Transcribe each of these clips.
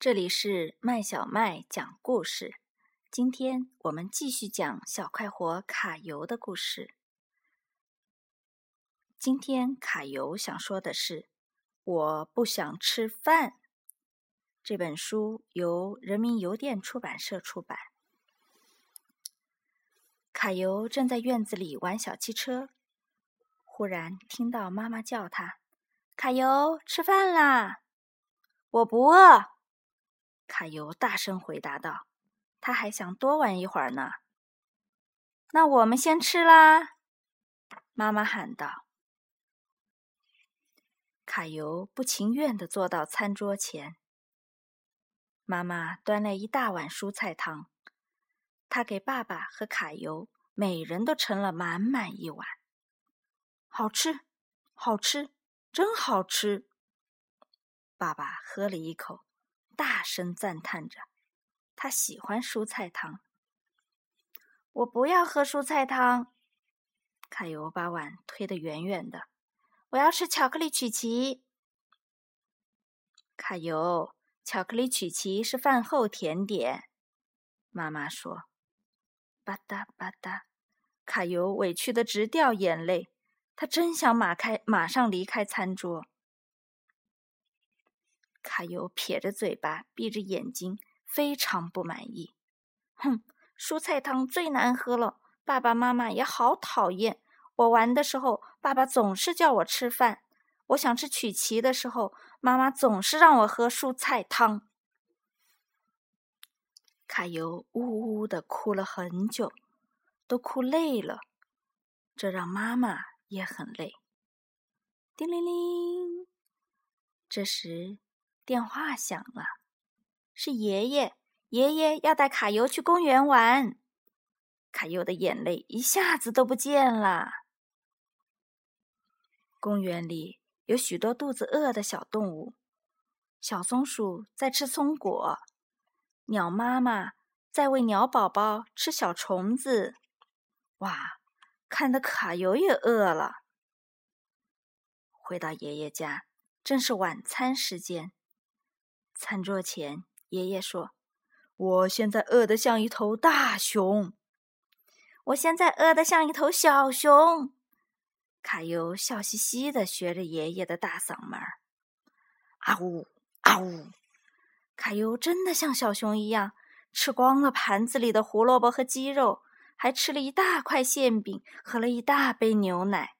这里是麦小麦讲故事。今天我们继续讲小快活卡尤的故事。今天卡尤想说的是：“我不想吃饭。”这本书由人民邮电出版社出版。卡尤正在院子里玩小汽车，忽然听到妈妈叫他：“卡尤，吃饭啦！”我不饿。卡尤大声回答道：“他还想多玩一会儿呢。”那我们先吃啦！妈妈喊道。卡尤不情愿地坐到餐桌前。妈妈端来一大碗蔬菜汤，她给爸爸和卡尤每人都盛了满满一碗。好吃，好吃，真好吃！爸爸喝了一口。大声赞叹着，他喜欢蔬菜汤。我不要喝蔬菜汤。卡尤把碗推得远远的。我要吃巧克力曲奇。卡尤，巧克力曲奇是饭后甜点。妈妈说：“吧嗒吧嗒。”卡尤委屈的直掉眼泪，他真想马开马上离开餐桌。卡尤撇着嘴巴，闭着眼睛，非常不满意。哼，蔬菜汤最难喝了，爸爸妈妈也好讨厌。我玩的时候，爸爸总是叫我吃饭；我想吃曲奇的时候，妈妈总是让我喝蔬菜汤。卡尤呜呜的哭了很久，都哭累了，这让妈妈也很累。叮铃铃，这时。电话响了，是爷爷。爷爷要带卡尤去公园玩。卡尤的眼泪一下子都不见了。公园里有许多肚子饿的小动物，小松鼠在吃松果，鸟妈妈在喂鸟宝宝吃小虫子。哇，看得卡尤也饿了。回到爷爷家，正是晚餐时间。餐桌前，爷爷说：“我现在饿得像一头大熊。”我现在饿得像一头小熊。卡尤笑嘻嘻的学着爷爷的大嗓门：“啊呜啊呜！”卡尤真的像小熊一样，吃光了盘子里的胡萝卜和鸡肉，还吃了一大块馅饼，喝了一大杯牛奶。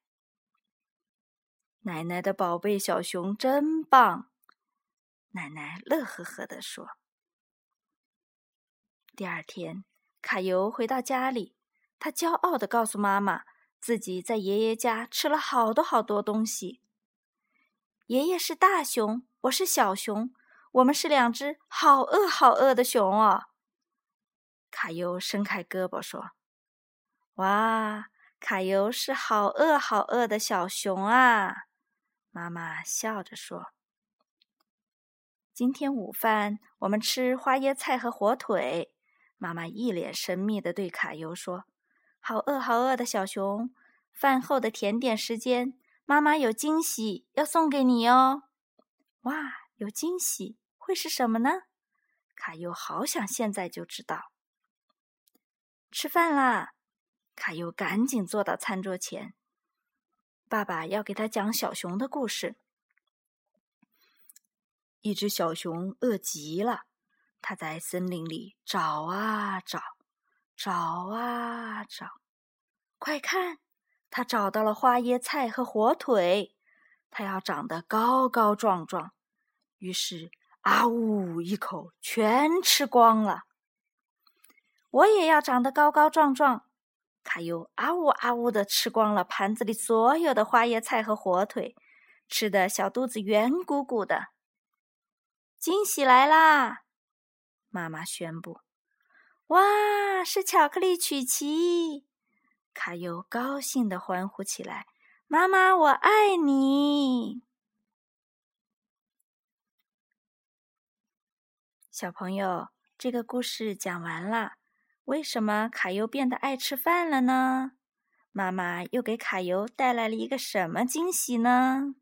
奶奶的宝贝小熊真棒。奶奶乐呵呵地说：“第二天，卡尤回到家里，他骄傲地告诉妈妈，自己在爷爷家吃了好多好多东西。爷爷是大熊，我是小熊，我们是两只好饿好饿的熊哦。”卡尤伸开胳膊说：“哇，卡尤是好饿好饿的小熊啊！”妈妈笑着说。今天午饭我们吃花椰菜和火腿。妈妈一脸神秘的对卡尤说：“好饿，好饿的小熊，饭后的甜点时间，妈妈有惊喜要送给你哦。”哇，有惊喜会是什么呢？卡尤好想现在就知道。吃饭啦！卡尤赶紧坐到餐桌前。爸爸要给他讲小熊的故事。一只小熊饿极了，它在森林里找啊找，找啊找。快看，它找到了花椰菜和火腿，它要长得高高壮壮。于是，啊呜一口全吃光了。我也要长得高高壮壮。它又啊呜啊呜的吃光了盘子里所有的花椰菜和火腿，吃的小肚子圆鼓鼓的。惊喜来啦！妈妈宣布：“哇，是巧克力曲奇！”卡尤高兴地欢呼起来：“妈妈，我爱你！”小朋友，这个故事讲完了。为什么卡尤变得爱吃饭了呢？妈妈又给卡尤带来了一个什么惊喜呢？